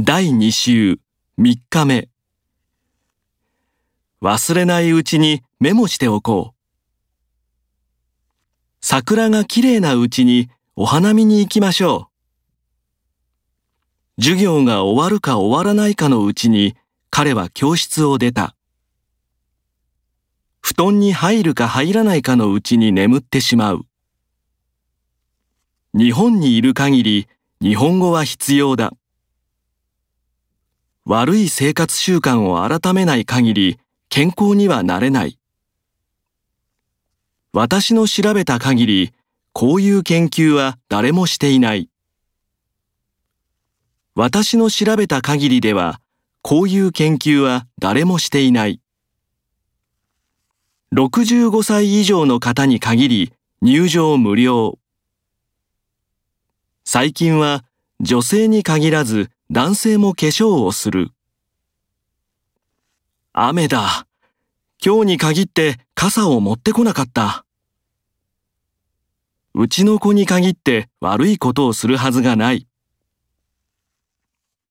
第2週3日目忘れないうちにメモしておこう。桜がきれいなうちにお花見に行きましょう。授業が終わるか終わらないかのうちに彼は教室を出た。布団に入るか入らないかのうちに眠ってしまう。日本にいる限り日本語は必要だ。悪い生活習慣を改めない限り健康にはなれない。私の調べた限り、こういう研究は誰もしていない。私の調べた限りでは、こういう研究は誰もしていない。65歳以上の方に限り入場無料。最近は女性に限らず男性も化粧をする。雨だ。今日に限って傘を持ってこなかった。うちの子に限って悪いことをするはずがない。